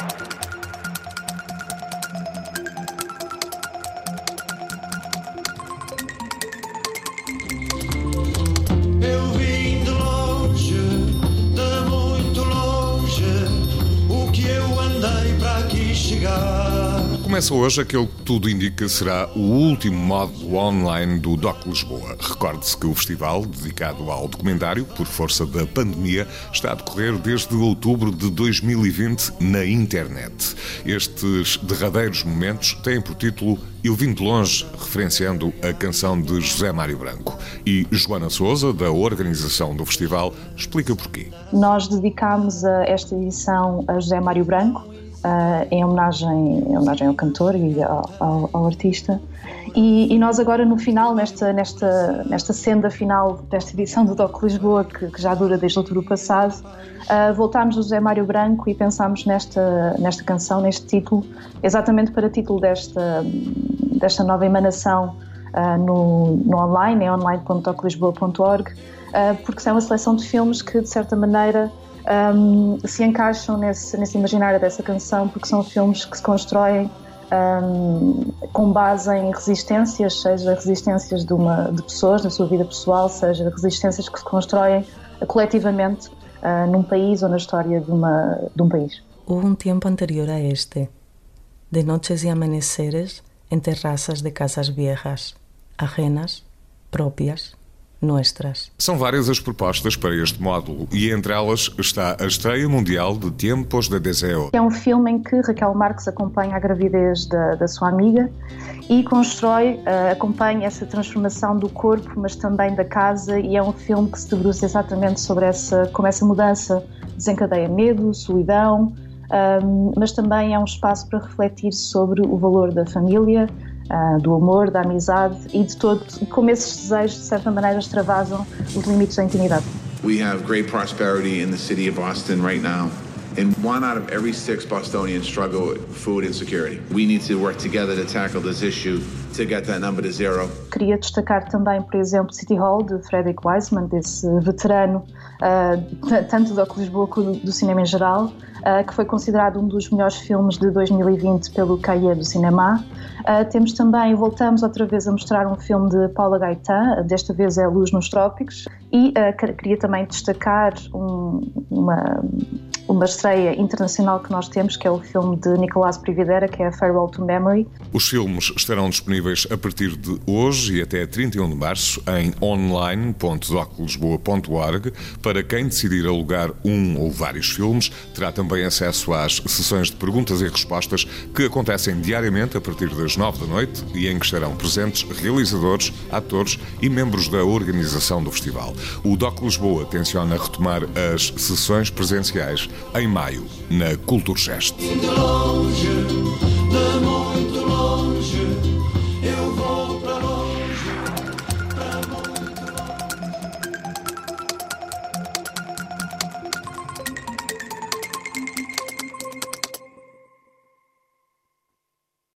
Thank you. Começa hoje aquele que tudo indica será o último módulo online do DOC Lisboa. Recorde-se que o festival, dedicado ao documentário, por força da pandemia, está a decorrer desde outubro de 2020 na internet. Estes derradeiros momentos têm por título Eu Vim de Longe, referenciando a canção de José Mário Branco. E Joana Souza, da organização do festival, explica porquê. Nós dedicámos a esta edição a José Mário Branco, uh, em, homenagem, em homenagem ao cantor e ao, ao, ao artista. E, e, nós agora no final, nesta, nesta, nesta senda final desta edição do DOC Lisboa, que, que já dura desde outubro passado, uh, voltámos do José Mário Branco e pensámos nesta, nesta canção, neste título, exatamente para título desta, desta nova emanação uh, no, no online, em online.doclisboa.org, uh, porque é uma seleção de filmes que, de certa maneira, um, se encaixam nesse, nesse imaginário dessa canção, porque são filmes que se constroem um, com base em resistências, seja resistências de, uma, de pessoas na sua vida pessoal, seja resistências que se constroem coletivamente uh, num país ou na história de, uma, de um país. Houve um tempo anterior a este, de noches e amaneceres em terrazas de casas viejas, ajenas, próprias, nuestras. São várias as propostas para este módulo e entre elas está a estreia mundial de Tempos de Deseo. É um filme em que Raquel Marques acompanha a gravidez da, da sua amiga e constrói, uh, acompanha essa transformação do corpo, mas também da casa e é um filme que se debruça exatamente sobre essa, como essa mudança desencadeia medo, solidão, um, mas também é um espaço para refletir sobre o valor da família, uh, do amor, da amizade e de todo, como esses desejos de certa maneira extravasam os limites da intimidade. We have great prosperity in the city of Boston right now. And one out of every six Bostonians struggle with food insecurity. We need to work together to tackle this issue to get that number to zero. Queria destacar também, por exemplo, City Hall de Frederick Wiseman, desse veterano uh, tanto do Lisboa como do cinema em geral, uh, que foi considerado um dos melhores filmes de 2020 pelo Cahiers do Cinema. Uh, temos também, voltamos outra vez a mostrar um filme de Paula Gaetan, desta vez é Luz nos Trópicos, e queria também destacar um, uma uma estreia internacional que nós temos, que é o filme de Nicolás Prividera, que é Farewell to Memory. Os filmes estarão disponíveis a partir de hoje e até 31 de março em online.doclisboa.org. Para quem decidir alugar um ou vários filmes, terá também acesso às sessões de perguntas e respostas que acontecem diariamente a partir das 9 da noite e em que estarão presentes realizadores, atores e membros da organização do festival. O Doc Lisboa tenciona retomar as sessões presenciais em maio, na Culturgest.